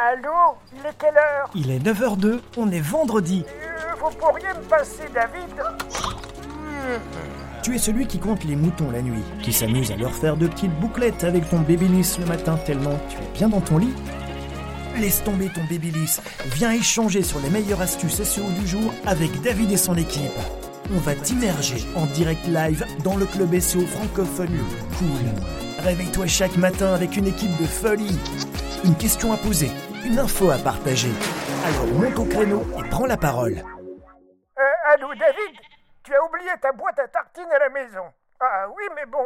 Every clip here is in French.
Allô Il est quelle heure Il est 9h02, on est vendredi. Euh, Vous pourriez me passer David Tu es celui qui compte les moutons la nuit, qui s'amuse à leur faire de petites bouclettes avec ton babyliss le matin tellement tu es bien dans ton lit. Laisse tomber ton babyliss, viens échanger sur les meilleures astuces SEO du jour avec David et son équipe. On va t'immerger en direct live dans le club SEO francophone cool. Réveille-toi chaque matin avec une équipe de folie. Une question à poser, une info à partager. Alors monte au créneau et prends la parole. euh, Allô David Tu as oublié ta boîte à tartines à la maison. Ah oui, mais bon.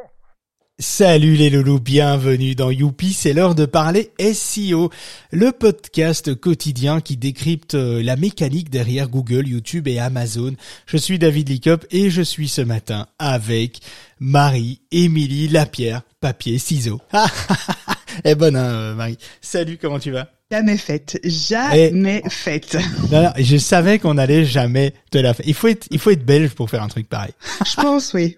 Salut les loulous, bienvenue dans Youpi, c'est l'heure de parler SEO, le podcast quotidien qui décrypte euh, la mécanique derrière Google, YouTube et Amazon. Je suis David Licop et je suis ce matin avec Marie, Émilie, Lapierre, papier, ciseaux. Eh bonne hein, euh, Marie. Salut, comment tu vas? Jamais faite, jamais faite. non, non, je savais qu'on allait jamais te la faire. Il faut être, il faut être belge pour faire un truc pareil. Je pense, oui.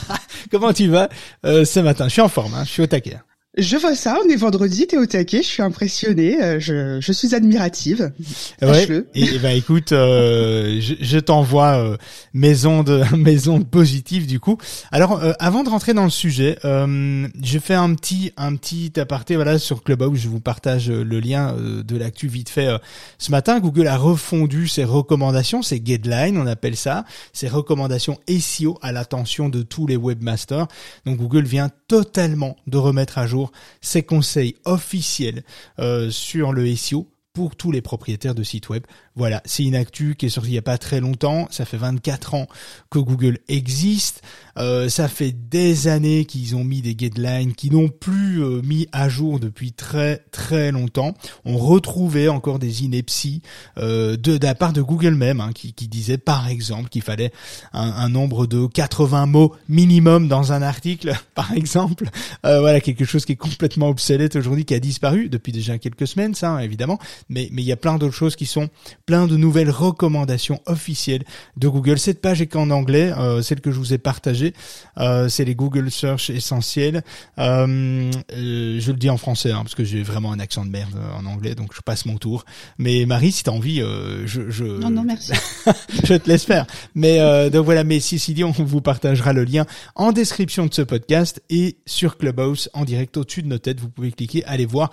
Comment tu vas euh, ce matin? Je suis en forme, hein, je suis au taquet. Je vois ça, on est vendredi, t'es au taquet, je suis impressionnée, euh, je, je suis admirative. Ouais. Et, et ben écoute, euh, je, je t'envoie euh, mes ondes, mes ondes positives du coup. Alors euh, avant de rentrer dans le sujet, euh, je fais un petit, un petit aparté voilà sur Clubhouse. Je vous partage le lien de l'actu vite fait. Ce matin, Google a refondu ses recommandations, ses guidelines, on appelle ça, ses recommandations SEO à l'attention de tous les webmasters. Donc Google vient totalement de remettre à jour ses conseils officiels euh, sur le SEO pour tous les propriétaires de sites web. Voilà, c'est une actu qui est sortie il y a pas très longtemps. Ça fait 24 ans que Google existe. Euh, ça fait des années qu'ils ont mis des guidelines qui n'ont plus euh, mis à jour depuis très très longtemps. On retrouvait encore des inepties euh, de, de la part de Google même, hein, qui, qui disait par exemple qu'il fallait un, un nombre de 80 mots minimum dans un article, par exemple. Euh, voilà, quelque chose qui est complètement obsolète aujourd'hui, qui a disparu depuis déjà quelques semaines, ça hein, évidemment. Mais mais il y a plein d'autres choses qui sont plein de nouvelles recommandations officielles de Google. Cette page est qu'en anglais, euh, celle que je vous ai partagée, euh, c'est les Google Search essentiels. Euh, euh, je le dis en français hein, parce que j'ai vraiment un accent de merde euh, en anglais, donc je passe mon tour. Mais Marie, si t'as envie, euh, je, je Non, non, merci. je te laisse faire. Mais euh, donc voilà, mais si, si dit, on vous partagera le lien en description de ce podcast et sur Clubhouse en direct au-dessus de nos têtes. Vous pouvez cliquer, aller voir.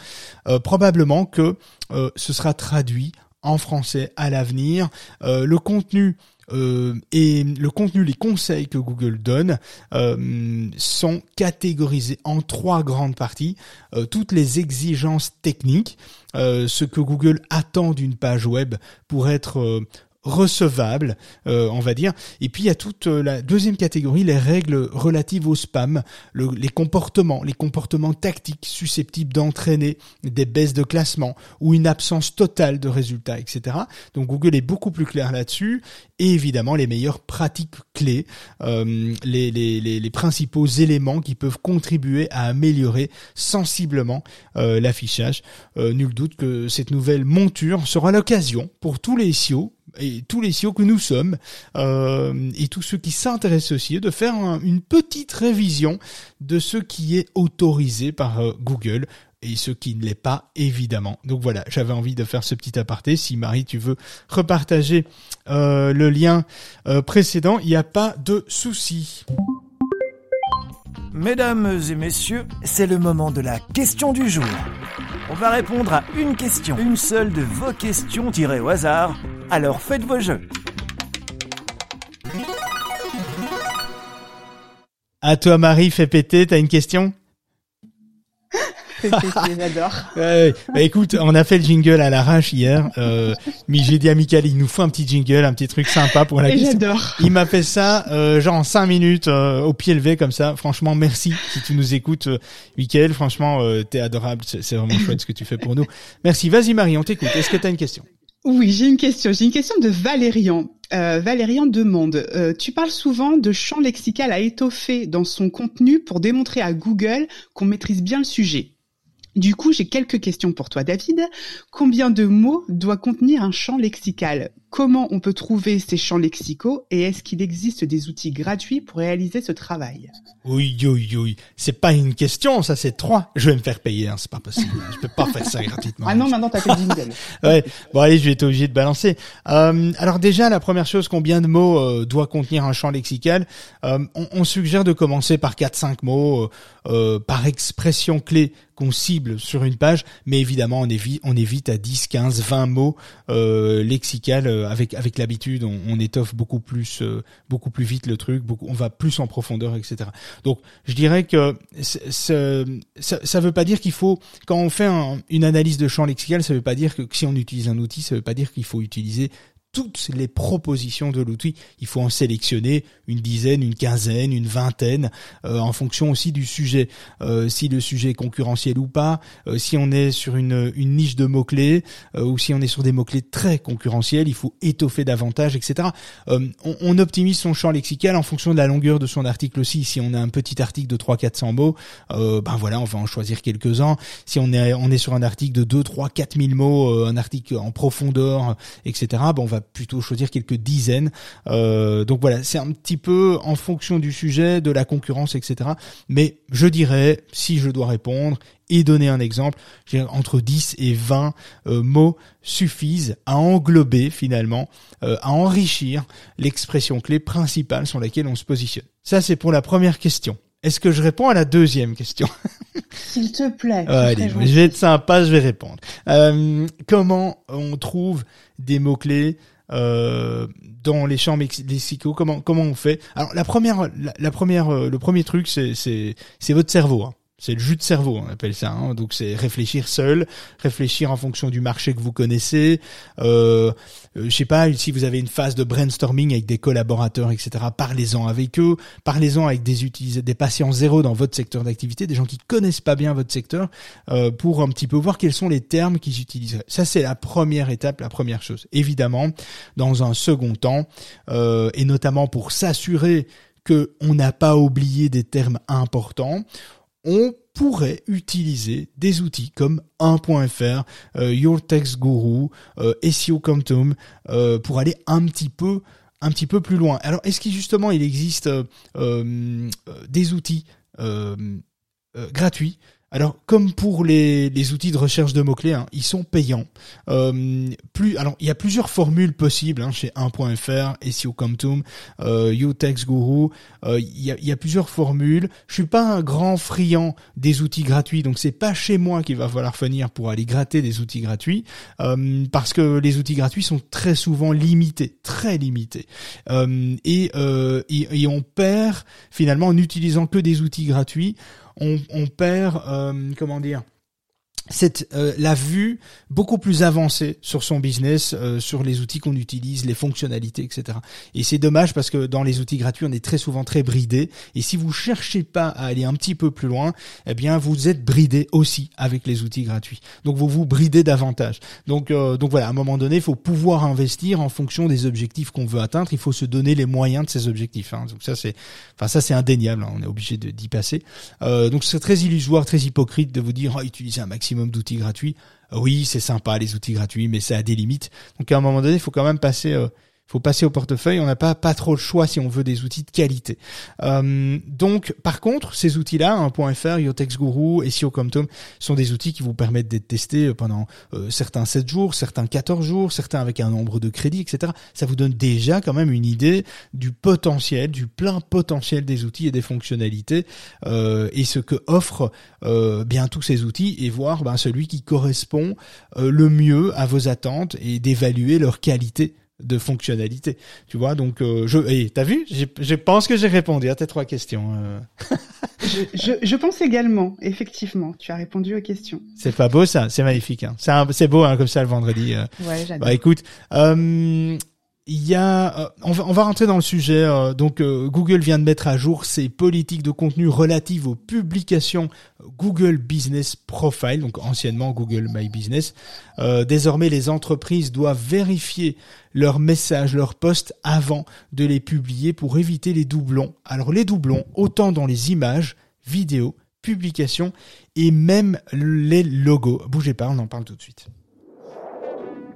Euh, probablement que euh, ce sera traduit en français à l'avenir. Euh, le contenu euh, et les conseils que Google donne euh, sont catégorisés en trois grandes parties. Toutes les exigences techniques, ce que Google attend d'une page web pour être recevable, euh, on va dire. Et puis il y a toute euh, la deuxième catégorie, les règles relatives au spam, le- les comportements, les comportements tactiques susceptibles d'entraîner des baisses de classement ou une absence totale de résultats, etc. Donc Google est beaucoup plus clair là-dessus. Et évidemment les meilleures pratiques clés, euh, les, principaux éléments qui peuvent contribuer à améliorer sensiblement l'affichage. Nul doute que cette nouvelle monture sera l'occasion pour tous les SEO et tous les SEO que nous sommes euh, et tous ceux qui s'intéressent aussi de faire un- une petite révision de ce qui est autorisé par euh, Google et ce qui ne l'est pas évidemment. Donc voilà, j'avais envie de faire ce petit aparté. Si Marie, tu veux repartager euh, le lien précédent, il n'y a pas de souci. Mesdames et messieurs, c'est le moment de la question du jour. On va répondre à une question, une seule de vos questions tirées au hasard. Alors faites vos jeux. À toi Marie, fais péter, t'as une question J'adore. Ouais. Bah, écoute, on a fait le jingle à l'arrache hier. Euh, mais j'ai dit à Michael, il nous faut un petit jingle, un petit truc sympa pour la Et question. j'adore. Il m'a fait ça, euh, genre en cinq minutes, euh, au pied levé comme ça. Franchement, merci si tu nous écoutes, euh, Michael. Franchement, euh, t'es adorable. C'est c'est vraiment chouette ce que tu fais pour nous. Merci. Vas-y Marie, on t'écoute. Est-ce que t'as une question? Oui, j'ai une question. J'ai une question de Valérian. Euh, Valérian demande, euh, tu parles souvent de champ lexical à étoffer dans son contenu pour démontrer à Google qu'on maîtrise bien le sujet. Du coup, j'ai quelques questions pour toi, David. Combien de mots doit contenir un champ lexical? Comment on peut trouver ces champs lexicaux et est-ce qu'il existe des outils gratuits pour réaliser ce travail? Oui, oui, oui. C'est pas une question, ça c'est trois. Je vais me faire payer, hein, c'est pas possible. Je peux pas faire ça gratuitement. Ah non, maintenant t'as fait le jingle. ouais. Bon allez, je vais être obligé de balancer. Euh, alors déjà, la première chose, combien de mots euh, doit contenir un champ lexical? Euh, on, on, suggère de commencer par 4-5 mots, euh, par expression clé qu'on cible sur une page, mais évidemment on évite, on évite à 10, 15, 20 mots euh, avec avec l'habitude, on, étoffe beaucoup plus beaucoup plus vite le truc, on va plus en profondeur, etc. Donc je dirais que ça, ça veut pas dire qu'il faut quand on fait une analyse de champ lexical, ça veut pas dire que si on utilise un outil, ça veut pas dire qu'il faut utiliser toutes les propositions de l'outil. Il faut en sélectionner une dizaine, une quinzaine, une vingtaine, euh, en fonction aussi du sujet. Euh, si le sujet est concurrentiel ou pas, euh, si on est sur une, une niche de mots-clés, ou si on est sur des mots-clés très concurrentiels, il faut étoffer davantage, etc. On, on, optimise son champ lexical en fonction de la longueur de son article aussi. Si on a un petit article de 300-400 mots, ben voilà, on va en choisir quelques-uns. Si on est, on est sur un article de 2, 3, 4000 mots, un article en profondeur, etc., ben on va plutôt choisir quelques dizaines. Euh, donc voilà, c'est un petit peu en fonction du sujet, de la concurrence, etc. Mais je dirais, si je dois répondre et donner un exemple, entre 10 et 20 euh, mots suffisent à englober finalement, euh, à enrichir l'expression clé principale sur laquelle on se positionne. Ça, c'est pour la première question. Est-ce que je réponds à la deuxième question? S'il te plaît. allez, je vais être sympa, je vais répondre. Euh, comment on trouve des mots-clés euh, dans les champs lexicaux Comment comment on fait? Alors la première la, première euh, le premier truc c'est c'est votre cerveau. Hein. C'est le jus de cerveau, on appelle ça. Hein. Donc c'est réfléchir seul, réfléchir en fonction du marché que vous connaissez. Euh, euh, je sais pas si vous avez une phase de brainstorming avec des collaborateurs, etc. Parlez-en avec eux, parlez-en avec des utilisateurs, des patients zéro dans votre secteur d'activité, des gens qui connaissent pas bien votre secteur, euh, pour un petit peu voir quels sont les termes qu'ils utiliseraient. Ça c'est la première étape, la première chose. Évidemment, dans un second temps, euh, et notamment pour s'assurer que on n'a pas oublié des termes importants on pourrait utiliser des outils comme 1.fr, euh, Your Text Guru, euh, SEO euh, pour aller un petit peu un petit peu plus loin. Alors est-ce qu'il justement il existe euh, des outils gratuits alors, comme pour les, outils de recherche de mots-clés, hein, ils sont payants. Euh, alors, il y a plusieurs formules possibles hein, chez 1.fr, SEO Comptum, euh, Utex Guru. Euh, il, y a, plusieurs formules. Je suis pas un grand friand des outils gratuits, donc c'est pas chez moi qu'il va falloir venir pour aller gratter des outils gratuits, euh, parce que les outils gratuits sont très souvent limités, très limités, et, on perd finalement en utilisant que des outils gratuits on, perd, comment dire, cette euh, la vue beaucoup plus avancée sur son business, euh, sur les outils qu'on utilise, les fonctionnalités, etc. Et c'est dommage parce que dans les outils gratuits, on est très souvent très bridé. Et si vous cherchez pas à aller un petit peu plus loin, eh bien vous êtes bridé aussi avec les outils gratuits. Donc vous vous bridez davantage. Donc euh, donc voilà, à un moment donné, il faut pouvoir investir en fonction des objectifs qu'on veut atteindre. Il faut se donner les moyens de ces objectifs. Hein. Donc ça c'est, enfin ça c'est indéniable. Hein. On est obligé d'y passer. donc c'est très illusoire, très hypocrite de vous dire oh, utilisez un maximum d'outils gratuits. Oui, c'est sympa les outils gratuits, mais ça a des limites. Donc à un moment donné, il faut quand même passer euh, faut passer au portefeuille. On n'a pas pas trop le choix si on veut des outils de qualité. Euh, donc, par contre, ces outils-là, un .fr, Yotex Guru, SEO sont des outils qui vous permettent d'être testés pendant euh, certains 7 jours, certains 14 jours, certains avec un nombre de crédits, etc. Ça vous donne déjà quand même une idée du potentiel, du plein potentiel des outils et des fonctionnalités euh, et ce que offrent euh, bien tous ces outils et voir ben, celui qui correspond euh, le mieux à vos attentes et d'évaluer leur qualité de fonctionnalité. Tu vois, donc euh, je, t'as vu, je pense que j'ai répondu à tes trois questions. Euh. je, je, pense également, effectivement, tu as répondu aux questions. C'est pas beau ça, c'est magnifique. Hein. C'est beau hein, comme ça le vendredi. Euh. Ouais, j'adore. Bah écoute, il y a, euh, on, va, on rentrer dans le sujet. Euh, donc, euh, Google vient de mettre à jour ses politiques de contenu relatives aux publications Google Business Profile, donc anciennement Google My Business. désormais, les entreprises doivent vérifier leurs messages, leurs posts avant de les publier pour éviter les doublons. Alors, les doublons, autant dans les images, vidéos, publications et même les logos. Bougez pas, on en parle tout de suite.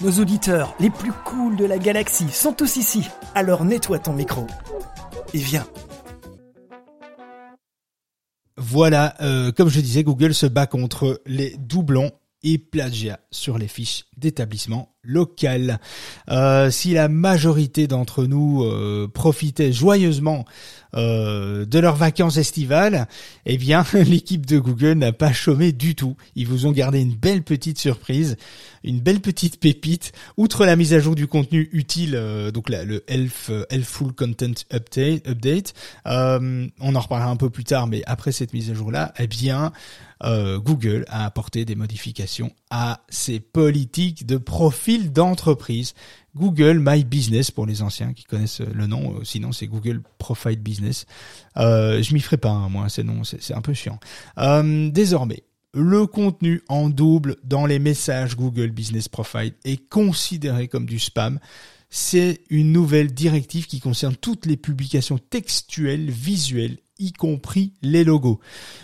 Nos auditeurs les plus cools de la galaxie sont tous ici. Alors nettoie ton micro. Et viens. Voilà, euh, comme je disais, Google se bat contre les doublons et plagiat sur les fiches d'établissement local. Euh, si la majorité d'entre nous euh, profitaient joyeusement euh, de leurs vacances estivales, eh bien l'équipe de Google n'a pas chômé du tout. Ils vous ont gardé une belle petite surprise, une belle petite pépite. Outre la mise à jour du contenu utile, euh, donc le Elf Helpful Content Update, update on en reparlera un peu plus tard, mais après cette mise à jour là, eh bien euh, Google a apporté des modifications à ses politiques de profil d'entreprise. Google My Business pour les anciens qui connaissent le nom, euh, sinon c'est Google Profile Business. Euh, je m'y ferai pas, hein, moi, ces noms, c'est un peu chiant. Euh, désormais, le contenu en double dans les messages Google Business Profile est considéré comme du spam. C'est une nouvelle directive qui concerne toutes les publications textuelles, visuelles y compris les logos.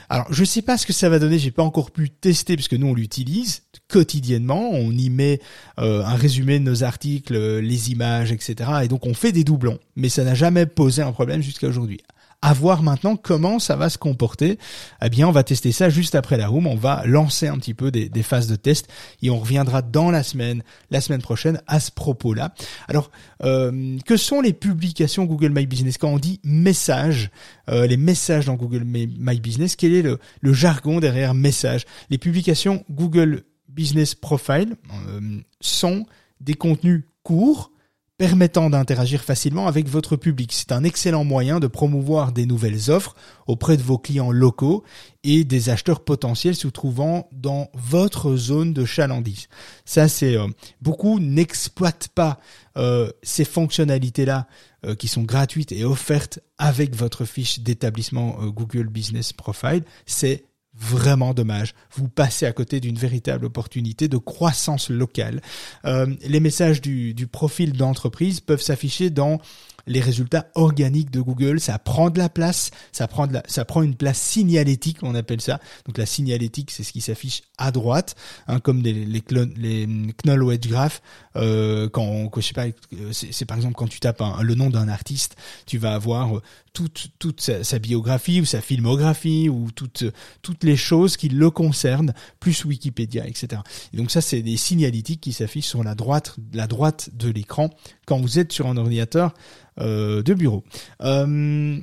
Alors, je sais pas ce que ça va donner, j'ai pas encore pu tester parce que nous on l'utilise quotidiennement, on y met euh, un résumé de nos articles, les images, etc. Et donc on fait des doublons, mais ça n'a jamais posé un problème jusqu'à aujourd'hui à voir maintenant comment ça va se comporter. Eh bien, on va tester ça juste après la room. On va lancer un petit peu des, phases de test et on reviendra dans la semaine, la semaine prochaine, à ce propos-là. Alors, euh, que sont les publications Google My Business? Quand on dit message, euh, les messages dans Google My Business, quel est le, le jargon derrière message? Les publications Google Business Profile euh, sont des contenus courts permettant d'interagir facilement avec votre public. C'est un excellent moyen de promouvoir des nouvelles offres auprès de vos clients locaux et des acheteurs potentiels se trouvant dans votre zone de chalandise. Ça, c'est euh, beaucoup n'exploitent pas euh, ces fonctionnalités-là euh, qui sont gratuites et offertes avec votre fiche d'établissement Google Business Profile. C'est vraiment dommage. Vous passez à côté d'une véritable opportunité de croissance locale. Euh, les messages du, du profil d'entreprise peuvent s'afficher dans les résultats organiques de Google, ça prend de la place, ça prend de la, ça prend une place signalétique, on appelle ça. Donc la signalétique, c'est ce qui s'affiche à droite, hein, comme les les, les Knoll Wedge Graph. Euh, quand, je sais pas, c'est par exemple quand tu tapes le nom d'un artiste, tu vas avoir toute toute sa, biographie ou sa filmographie ou toutes toutes les choses qui le concernent, plus Wikipédia, etc. Et donc ça, c'est des signalétiques qui s'affichent sur la droite la droite de l'écran quand vous êtes sur un ordinateur euh, de bureau. Euh,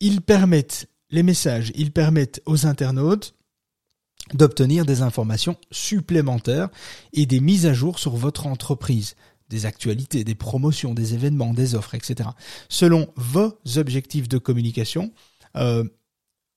ils permettent les messages, ils permettent aux internautes d'obtenir des informations supplémentaires et des mises à jour sur votre entreprise, des actualités, des promotions, des événements, des offres, etc. Selon vos objectifs de communication, euh,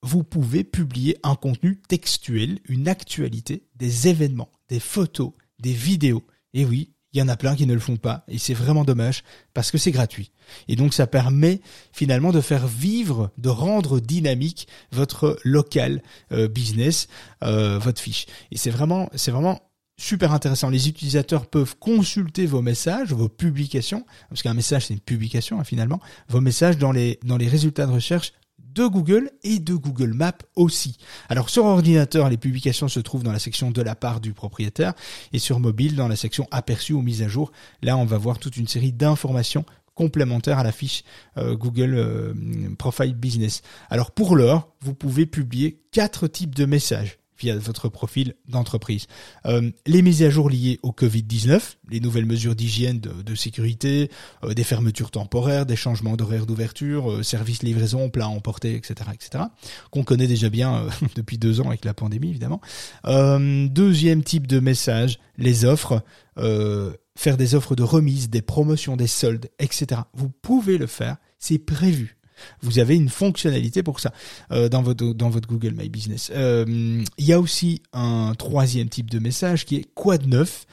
vous pouvez publier un contenu textuel, une actualité, des événements, des photos, des vidéos. Et oui, il y en a plein qui ne le font pas et c'est vraiment dommage parce que c'est gratuit. Et donc ça permet finalement de faire vivre, de rendre dynamique votre local euh, business, euh, votre fiche. Et c'est vraiment, c'est vraiment super intéressant. Les utilisateurs peuvent consulter vos messages, vos publications, parce qu'un message c'est une publication hein, finalement, vos messages dans les dans les résultats de recherche de Google et de Google Maps aussi. Alors sur ordinateur, les publications se trouvent dans la section de la part du propriétaire et sur mobile dans la section aperçu ou mise à jour. Là, on va voir toute une série d'informations complémentaires à la fiche euh, Google euh, Profile Business. Alors pour l'heure, vous pouvez publier quatre types de messages via votre profil d'entreprise. Euh, les mises à jour liées au Covid-19, les nouvelles mesures d'hygiène, de, sécurité, euh, des fermetures temporaires, des changements d'horaire d'ouverture, euh, services livraison, plats emportés, etc., etc., qu'on connaît déjà bien depuis deux ans avec la pandémie, évidemment. deuxième type de message, les offres, faire des offres de remise, des promotions, des soldes, etc. Vous pouvez le faire, c'est prévu vous avez une fonctionnalité pour ça euh, dans votre dans votre Google My Business. Euh, il y a aussi un troisième type de message qui est quoi de neuf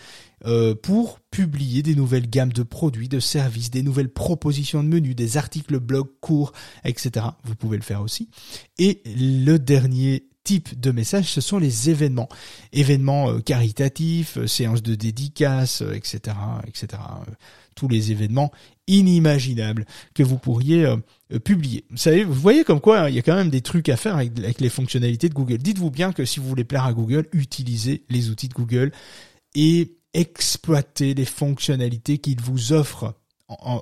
euh, pour publier des nouvelles gammes de produits, de services, des nouvelles propositions de menus, des articles blog courts, etc. Vous pouvez le faire aussi. Et le dernier type de message, ce sont les événements. Événements caritatifs, séances de dédicaces, etc., etc. tous les événements inimaginables que vous pourriez publier. Vous savez, vous voyez comme quoi hein, il y a quand même des trucs à faire avec, les fonctionnalités de Google. Dites-vous bien que si vous voulez plaire à Google, utilisez les outils de Google et exploiter les fonctionnalités qu'il vous offre en,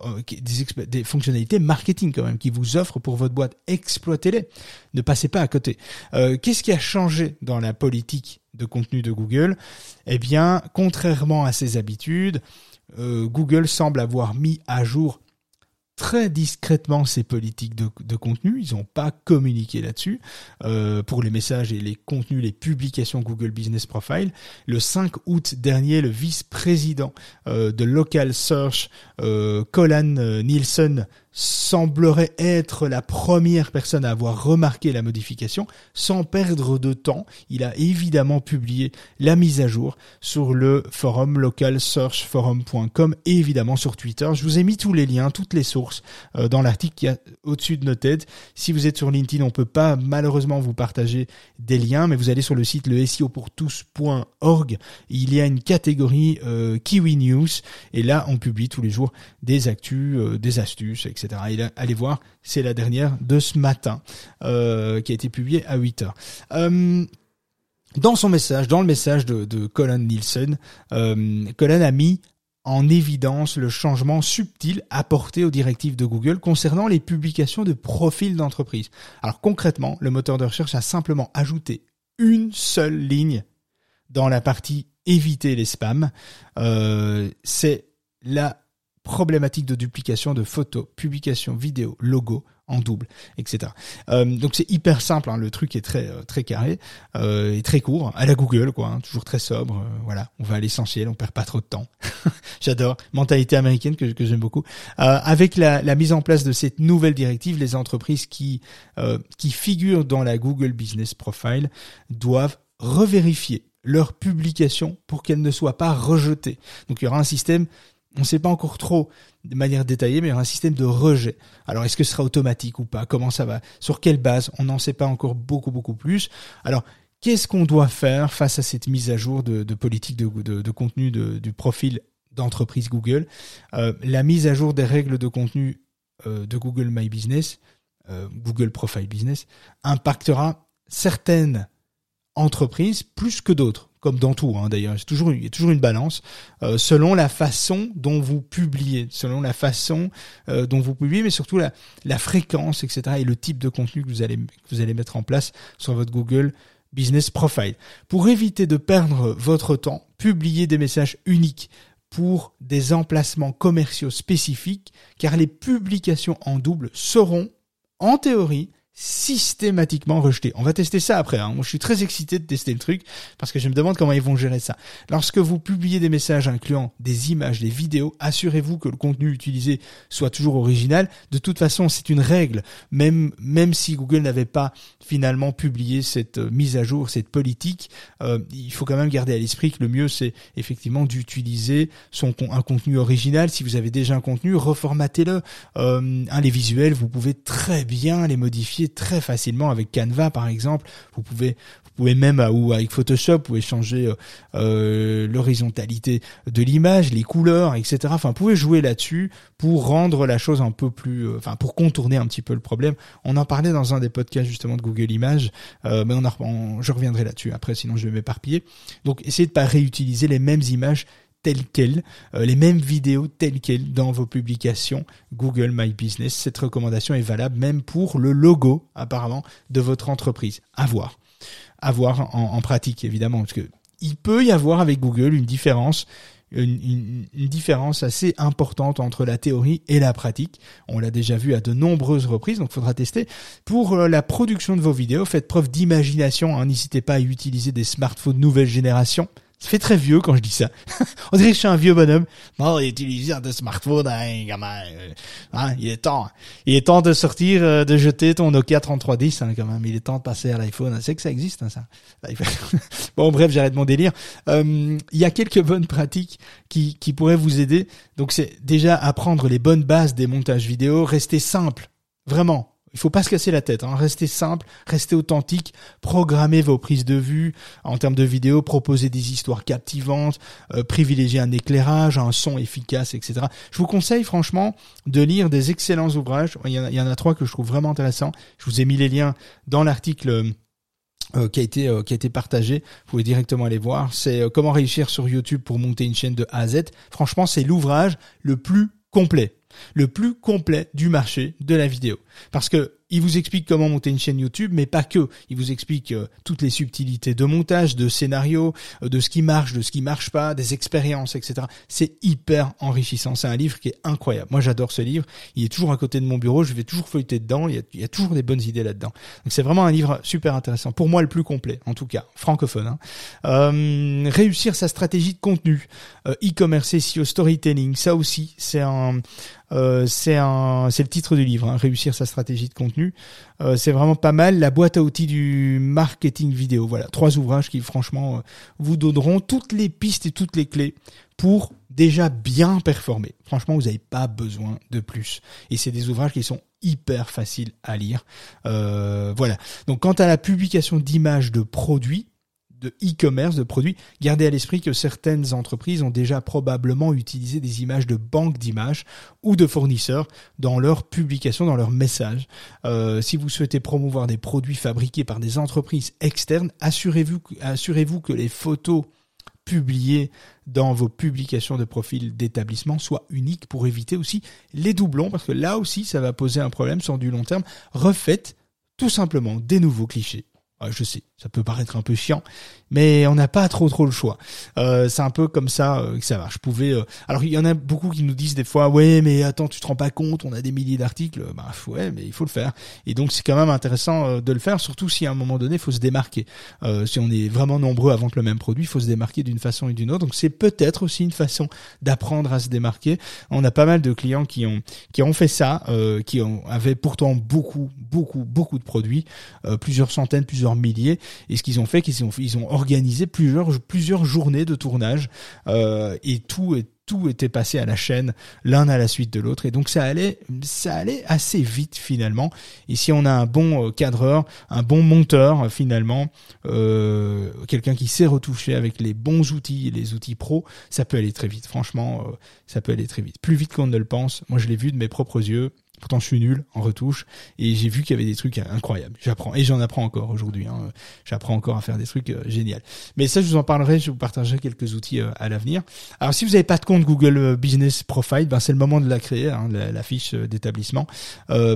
des, fonctionnalités marketing quand même qui vous offre pour votre boîte. Exploitez-les. Ne passez pas à côté. Euh, Qu'est-ce qui a changé dans la politique de contenu de Google? Eh bien, contrairement à ses habitudes, euh, Google semble avoir mis à jour très discrètement ces politiques de, contenu. Ils n'ont pas communiqué là-dessus euh, pour les messages et les contenus, les publications Google Business Profile. Le 5 août dernier, le vice-président euh, de Local Search, euh, Colin euh, Nielsen, semblerait être la première personne à avoir remarqué la modification. Sans perdre de temps, il a évidemment publié la mise à jour sur le forum localsearchforum.com et évidemment sur Twitter. Je vous ai mis tous les liens, toutes les sources euh, dans l'article qui a au-dessus de nos têtes. Si vous êtes sur LinkedIn, on peut pas malheureusement vous partager des liens, mais vous allez sur le site le SEO pour tous.org. Il y a une catégorie euh, Kiwi News et là on publie tous les jours des actus, euh, des astuces, etc allez voir, c'est la dernière de ce matin euh, qui a été publiée à 8 heures. Euh, dans son message, dans le message de, Colin Nielsen, euh, Colin a mis en évidence le changement subtil apporté aux directives de Google concernant les publications de profils d'entreprise. Alors concrètement, le moteur de recherche a simplement ajouté une seule ligne dans la partie éviter les spams. c'est la problématique de duplication de photos, publications, vidéos, logos en double, etc. Euh, donc c'est hyper simple, hein, le truc est très euh, très carré euh, et très court, à la Google quoi, hein, toujours très sobre. Euh, voilà, on va à l'essentiel, on perd pas trop de temps. J'adore mentalité américaine que, que j'aime beaucoup. Euh, avec la, la, mise en place de cette nouvelle directive, les entreprises qui qui figurent dans la Google Business Profile doivent revérifier leur publication pour qu'elles ne soient pas rejetées. Donc il y aura un système on ne sait pas encore trop de manière détaillée, mais il y a un système de rejet. Alors, est-ce que ce sera automatique ou pas? Comment ça va? Sur quelle base? On n'en sait pas encore beaucoup, beaucoup plus. Alors, qu'est-ce qu'on doit faire face à cette mise à jour de, politique de, contenu du profil d'entreprise Google? Euh, La mise à jour des règles de contenu euh, de Google My Business, euh, Google Profile Business, impactera certaines entreprises plus que d'autres comme dans tout hein, d'ailleurs, c'est toujours il y a toujours une balance euh, selon la façon dont vous publiez, selon la façon euh, dont vous publiez, mais surtout la, fréquence, etc. et le type de contenu que vous allez que vous allez mettre en place sur votre Google Business Profile. Pour éviter de perdre votre temps, publiez des messages uniques pour des emplacements commerciaux spécifiques, car les publications en double seront, en théorie, systématiquement rejeté. On va tester ça après. Hein. Moi, je suis très excité de tester le truc parce que je me demande comment ils vont gérer ça. Lorsque vous publiez des messages incluant des images, des vidéos, assurez-vous que le contenu utilisé soit toujours original. De toute façon, c'est une règle. Même même si Google n'avait pas finalement publié cette euh, mise à jour, cette politique, euh, il faut quand même garder à l'esprit que le mieux, c'est effectivement d'utiliser son un contenu original. Si vous avez déjà un contenu, reformatez-le. Euh, les visuels, vous pouvez très bien les modifier très facilement avec Canva par exemple. Vous pouvez vous pouvez même euh, ou avec Photoshop, vous pouvez changer euh, euh, l'horizontalité de l'image, les couleurs, etc. Enfin, vous pouvez jouer là-dessus pour rendre la chose un peu plus, enfin, pour contourner un petit peu le problème. On en parlait dans un des podcasts justement de Google Images, mais on, a, je reviendrai là-dessus après, sinon je vais m'éparpiller. Donc, essayez de pas réutiliser les mêmes images telles quelles, euh, les mêmes vidéos telles quelles dans vos publications Google My Business. Cette recommandation est valable même pour le logo apparemment de votre entreprise. À voir. À voir en, pratique évidemment, parce que il peut y avoir avec Google une différence une, différence assez importante entre la théorie et la pratique. On l'a déjà vu à de nombreuses reprises, donc il faudra tester. Pour euh, la production de vos vidéos, faites preuve d'imagination. Hein. N'hésitez pas à utiliser des smartphones nouvelle génération Ça fait très vieux quand je dis ça. On dirait que je suis un vieux bonhomme. Non, utiliser un smartphone, hein, gamin. Euh, hein, il est temps. Il est temps de sortir, euh, de jeter ton Nokia 3310, hein, quand même. Il est temps de passer à l'iPhone. C'est que ça existe, hein, ça. bon, bref, j'arrête mon délire. Euh, il y a quelques bonnes pratiques qui, qui pourraient vous aider. Donc, c'est déjà apprendre les bonnes bases des montages vidéo, rester simple. Vraiment, il faut pas se casser la tête. Hein. Restez simple, restez authentique, programmez vos prises de vue en termes de vidéo, proposez des histoires captivantes, euh, privilégiez un éclairage, un son efficace, etc. Je vous conseille franchement de lire des excellents ouvrages. Il y en a, trois que je trouve vraiment intéressants. Je vous ai mis les liens dans l'article. Euh, qui a été euh, qui a été partagé. Vous pouvez directement aller voir. C'est euh, comment réussir sur YouTube pour monter une chaîne de A à Z. Franchement, c'est l'ouvrage le plus complet le plus complet du marché de la vidéo. Parce que il vous explique comment monter une chaîne YouTube, mais pas que. Il vous explique euh, toutes les subtilités de montage, de scénario, euh, de ce qui marche, de ce qui marche pas, des expériences, etc. C'est hyper enrichissant. C'est un livre qui est incroyable. Moi, j'adore ce livre. Il est toujours à côté de mon bureau. Je vais toujours feuilleter dedans. Il y a, toujours des bonnes idées là-dedans. Donc, c'est vraiment un livre super intéressant. Pour moi, le plus complet, en tout cas, francophone. Hein. Euh, réussir sa stratégie de contenu, e-commerce, SEO, storytelling, ça aussi, c'est un, euh, c'est un, c'est le titre du livre, hein, réussir sa stratégie de contenu. Euh, c'est vraiment pas mal. La boîte à outils du marketing vidéo. Voilà, trois ouvrages qui franchement euh, vous donneront toutes les pistes et toutes les clés pour déjà bien performer. Franchement, vous n'avez pas besoin de plus. Et c'est des ouvrages qui sont hyper faciles à lire. voilà. Donc, quant à la publication d'images de produits, de e-commerce, de produits, gardez à l'esprit que certaines entreprises ont déjà probablement utilisé des images de banques d'images ou de fournisseurs dans leur publication, dans leur message. Euh, si vous souhaitez promouvoir des produits fabriqués par des entreprises externes, assurez-vous assurez-vous que les photos publiées dans vos publications de profil d'établissement soient uniques pour éviter aussi les doublons, parce que là aussi ça va poser un problème sur du long terme. Refaites tout simplement des nouveaux clichés. Ah, je sais, ça peut paraître un peu chiant, mais on n'a pas trop trop le choix. Euh, c'est un peu comme ça euh, que ça marche. Je pouvais. Euh, alors il y en a beaucoup qui nous disent des fois, ouais, mais attends, tu te rends pas compte, on a des milliers d'articles. Bah ouais, mais il faut le faire. Et donc c'est quand même intéressant de le faire, surtout si à un moment donné, il faut se démarquer. si on est vraiment nombreux à vendre le même produit, il faut se démarquer d'une façon et d'une autre. Donc c'est peut-être aussi une façon d'apprendre à se démarquer. On a pas mal de clients qui ont qui ont fait ça, qui avaient pourtant beaucoup beaucoup beaucoup de produits, plusieurs centaines, plusieurs milliers. Et ce qu'ils ont fait, qu'ils ont ils ont organisé plusieurs, plusieurs journées de tournage euh, et tout est tout était passé à la chaîne, l'un à la suite de l'autre, et donc ça allait, ça allait assez vite finalement. Et si on a un bon euh, cadreur, un bon monteur finalement, euh, quelqu'un qui sait retoucher avec les bons outils, les outils pro, ça peut aller très vite. Franchement, ça peut aller très vite, plus vite qu'on ne le pense. Moi, je l'ai vu de mes propres yeux. Pourtant, je suis nul en retouche et j'ai vu qu'il y avait des trucs incroyables. J'apprends et j'en apprends encore aujourd'hui. Hein. J'apprends encore à faire des trucs euh, géniaux. Mais ça, je vous en parlerai. Je vous partagerai quelques outils euh, à l'avenir. Alors, si vous n'avez pas de compte Google euh, Business Profile, ben c'est le moment de la créer, hein, la, fiche d'établissement,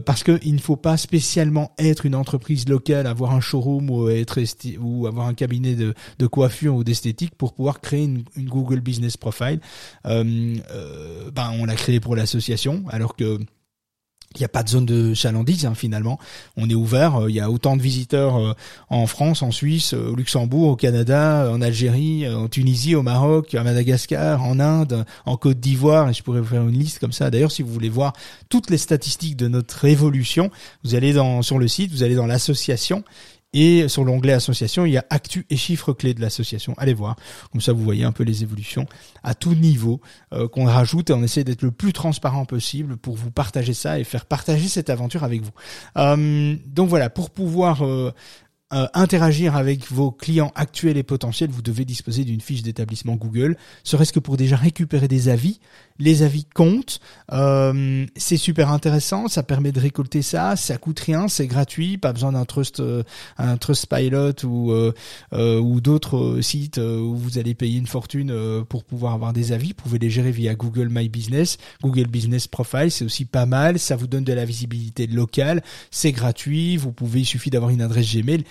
parce que il ne faut pas spécialement être une entreprise locale, avoir un showroom ou être ou avoir un cabinet de, de coiffure ou d'esthétique pour pouvoir créer une, une, Google Business Profile. ben, on l'a créé pour l'association, alors que il n'y a pas de zone de chalandise hein, finalement. On est ouvert. Euh, il y a autant de visiteurs euh, en France, en Suisse, euh, au Luxembourg, au Canada, en Algérie, en Tunisie, au Maroc, à Madagascar, en Inde, en Côte d'Ivoire. Et je pourrais vous faire une liste comme ça. D'ailleurs, si vous voulez voir toutes les statistiques de notre évolution, vous allez dans sur le site, vous allez dans l'association et sur l'onglet association, il y a actu et chiffres clés de l'association. Allez voir. Comme ça, vous voyez un peu les évolutions à tout niveau euh, qu'on rajoute et on essaie d'être le plus transparent possible pour vous partager ça et faire partager cette aventure avec vous. Euh, donc voilà, pour pouvoir euh, euh, interagir avec vos clients actuels et potentiels, vous devez disposer d'une fiche d'établissement Google, serait-ce que pour déjà récupérer des avis. Les avis comptent, euh, c'est super intéressant, ça permet de récolter ça, ça coûte rien, c'est gratuit, pas besoin d'un trust, euh, un trust pilot ou ou d'autres sites où vous allez payer une fortune pour pouvoir avoir des avis. Vous pouvez les gérer via Google My Business, Google Business Profile, c'est aussi pas mal, ça vous donne de la visibilité locale, c'est gratuit, vous pouvez, il suffit d'avoir une adresse Gmail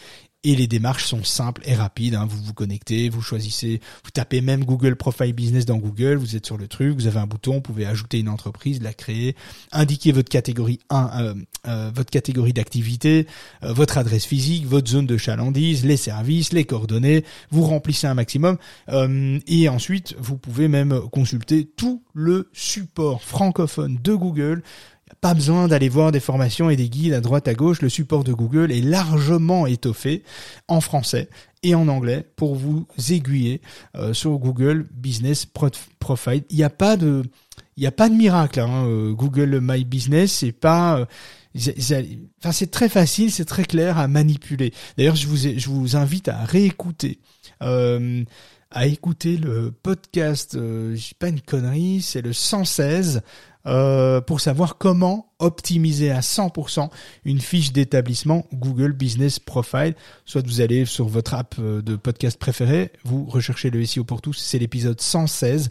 et les démarches sont simples et rapides. Hein. Vous vous connectez, vous choisissez, vous tapez même Google Profile Business dans Google, vous êtes sur le truc, vous avez un bouton, vous pouvez ajouter une entreprise, la créer, indiquer votre catégorie 1, euh, euh, votre catégorie d'activité, euh, votre adresse physique, votre zone de chalandise, les services, les coordonnées. Vous remplissez un maximum et ensuite vous pouvez même consulter tout le support francophone de Google pas besoin d'aller voir des formations et des guides à droite à gauche. Le support de Google est largement étoffé en français et en anglais pour vous aiguiller euh, sur Google Business Profile. Il n'y a pas de, miracle. Hein. Euh, Google My Business, c'est pas, euh, enfin c'est très facile, c'est très clair à manipuler. D'ailleurs, je vous, invite à réécouter. le podcast, je pas une connerie, c'est le 116 euh, pour savoir comment optimiser à 100% une fiche d'établissement Google Business Profile. Soit vous allez sur votre app euh, de podcast préféré, vous recherchez le SEO pour tous, c'est l'épisode 116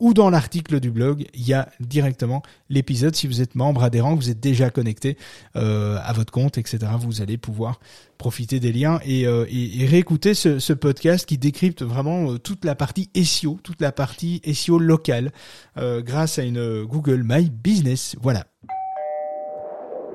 ou dans l'article du blog, il y a directement l'épisode. Si vous êtes membre adhérent, vous êtes déjà connecté euh, à votre compte, etc. Vous allez pouvoir profiter des liens et, euh, réécouter ce, ce, podcast qui décrypte vraiment euh, toute la partie SEO, toute la partie SEO locale grâce à une Google My Business. Voilà.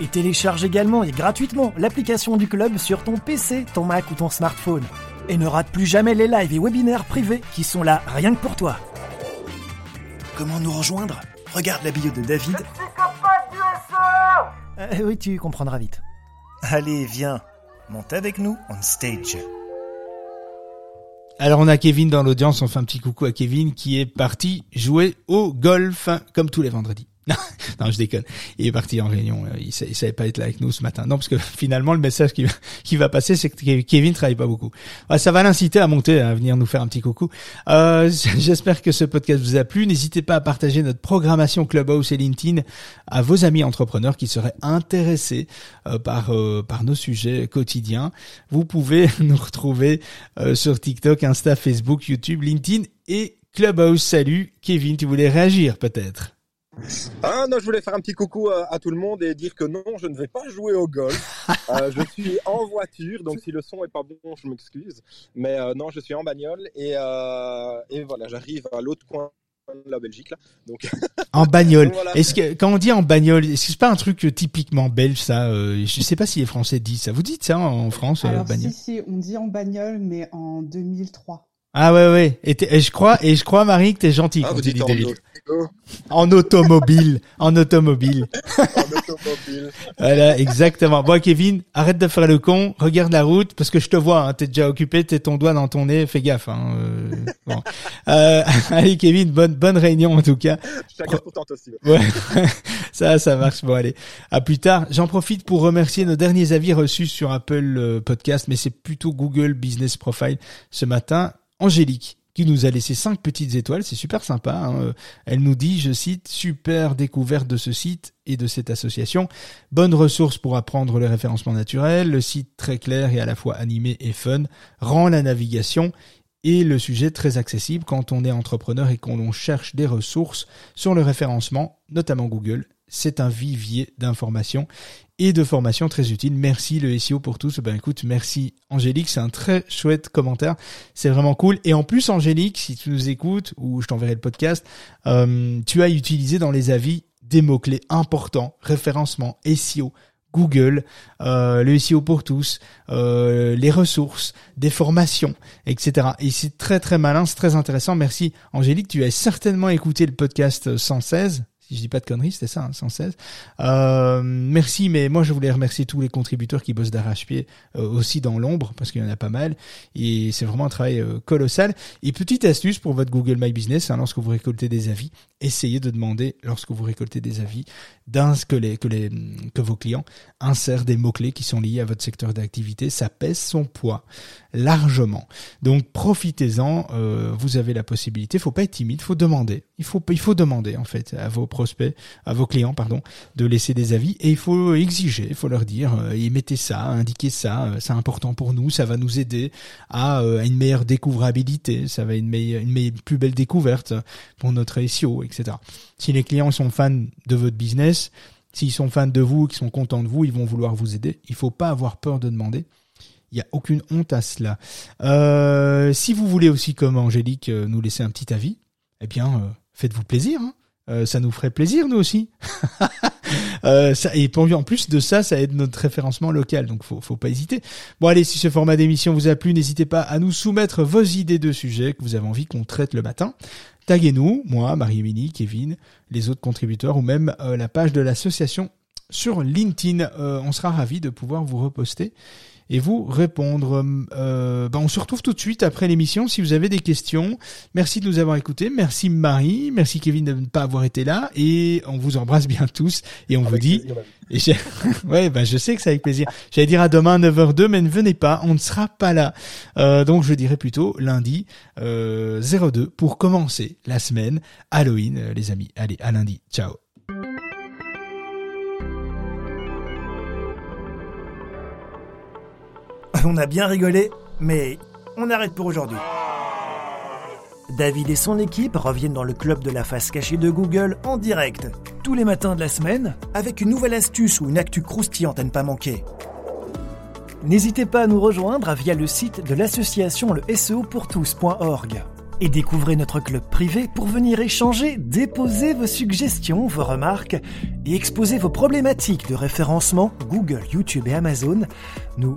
Et télécharge également et gratuitement l'application du club sur ton PC, ton Mac ou ton smartphone. Et ne rate plus jamais les lives et webinaires privés qui sont là rien que pour toi. Comment nous rejoindre? Regarde la bio de David. Euh, oui, tu comprendras vite. Allez, viens, monte avec nous on stage. Alors on a Kevin dans l'audience, on fait un petit coucou à Kevin qui est parti jouer au golf comme tous les vendredis. non, je déconne. Il est parti en réunion. Euh, il, il, savait pas être là avec nous ce matin. Non, parce que finalement, le message qui, va passer, c'est que Kevin travaille pas beaucoup. ça va l'inciter à monter, à venir nous faire un petit coucou. Euh, J'espère que ce podcast vous a plu. N'hésitez pas à partager notre programmation Clubhouse et LinkedIn à vos amis entrepreneurs qui seraient intéressés euh, par euh, par nos sujets quotidiens. Vous pouvez nous retrouver sur TikTok, Insta, Facebook, YouTube, LinkedIn et Clubhouse. Salut, Kevin. Tu voulais réagir peut-être? Ah non, je voulais faire un petit coucou à, tout le monde et dire que non, je ne vais pas jouer au golf. euh, je suis en voiture, donc si le son est pas bon, je m'excuse. Mais euh, non, je suis en bagnole et, euh, et voilà, j'arrive à l'autre coin de la Belgique là. Donc en bagnole. Est-ce que quand on dit en bagnole, est-ce que c'est pas un truc typiquement belge ça euh, Je sais pas si les Français disent ça. Vous dites ça en France Alors bagnole si, si, on dit en bagnole, mais en 2003. Ah ouais ouais. Et, je crois et je crois Marie que t'es gentil ah, quand tu dis en automobile, en automobile. en automobile. voilà, exactement. Bon, Kevin, arrête de faire le con, regarde la route, parce que je te vois, hein, t'es déjà occupé, t'es ton doigt dans ton nez, fais gaffe. Hein, euh, bon. euh, allez, Kevin, bonne bonne réunion en tout cas. Chacun Pro... aussi. Ouais, ça, ça marche. Bon, allez, à plus tard. J'en profite pour remercier nos derniers avis reçus sur Apple euh, Podcast, mais c'est plutôt Google Business Profile ce matin. Angélique qui nous a laissé cinq petites étoiles, c'est super sympa. Hein. Elle nous dit, je cite, super découverte de ce site et de cette association, bonne ressource pour apprendre le référencement naturel, le site très clair et à la fois animé et fun, rend la navigation et le sujet très accessible quand on est entrepreneur et qu'on cherche des ressources sur le référencement, notamment Google. C'est un vivier d'informations et de formation très utile. Merci le SEO pour tous. Ben écoute, merci Angélique, c'est un très chouette commentaire. C'est vraiment cool. Et en plus, Angélique, si tu nous écoutes ou je t'enverrai le podcast, euh, tu as utilisé dans les avis des mots-clés importants, référencement, SEO, Google, euh, le SEO pour tous, euh, les ressources, des formations, etc. Et c'est très très malin, c'est très intéressant. Merci Angélique, tu as certainement écouté le podcast 116 Je dis pas de conneries, c'était ça, hein, 116. Euh, merci, mais moi je voulais remercier tous les contributeurs qui bossent d'arrache-pied euh, aussi dans l'ombre, parce qu'il y en a pas mal, et c'est vraiment un travail euh, colossal. Et petite astuce pour votre Google My Business, hein, lorsque vous récoltez des avis, essayez de demander, lorsque vous récoltez des avis, que les, que les que vos clients insèrent des mots clés qui sont liés à votre secteur d'activité. Ça pèse son poids largement. Donc profitez-en. Vous avez la possibilité. Faut pas être timide. Faut demander. Il faut il faut demander en fait à vos prospects, à vos clients pardon, de laisser des avis et il faut exiger. Il faut leur dire euh, mettez ça, indiquez ça. Euh, c'est important pour nous. Ça va nous aider à, euh, une meilleure découvrabilité. Ça va une meilleure, une meilleure, plus belle découverte pour notre SEO, etc. Si les clients sont fans de votre business, s'ils sont fans de vous, qu'ils sont contents de vous, ils vont vouloir vous aider. Il faut pas avoir peur de demander. Il n'y a aucune honte à cela. Si vous voulez aussi, comme Angélique, nous laisser un petit avis, eh bien, faites-vous plaisir. Hein. Euh, ça nous ferait plaisir, nous aussi. Euh, et en plus de ça, ça aide notre référencement local, donc faut, faut pas hésiter. Bon allez, si ce format d'émission vous a plu, n'hésitez pas à nous soumettre vos idées de sujets que vous avez envie qu'on traite le matin. Taguez-nous, moi, Marie-Émilie, Kevin, les autres contributeurs ou même la page de l'association sur LinkedIn. on sera ravis de pouvoir vous reposter et vous répondre. Euh, ben on se retrouve tout de suite après l'émission si vous avez des questions. Merci de nous avoir écoutés. Merci Marie. Merci Kevin de ne pas avoir été là. Et on vous embrasse bien tous. Et on vous dit... et ouais, ben je sais que c'est avec plaisir. J'allais dire à demain 9h02, mais ne venez pas. On ne sera pas là. Euh, donc je dirais plutôt lundi euh, 02 pour commencer la semaine Halloween, euh, les amis. Allez, à lundi. Ciao. On a bien rigolé, mais on arrête pour aujourd'hui. David et son équipe reviennent dans le club de la face cachée de Google en direct, tous les matins de la semaine, avec une nouvelle astuce ou une actu croustillante à ne pas manquer. N'hésitez pas à nous rejoindre via le site de l'association le tous.org et découvrez notre club privé pour venir échanger, déposer vos suggestions, vos remarques et exposer vos problématiques de référencement Google, YouTube et Amazon. Nous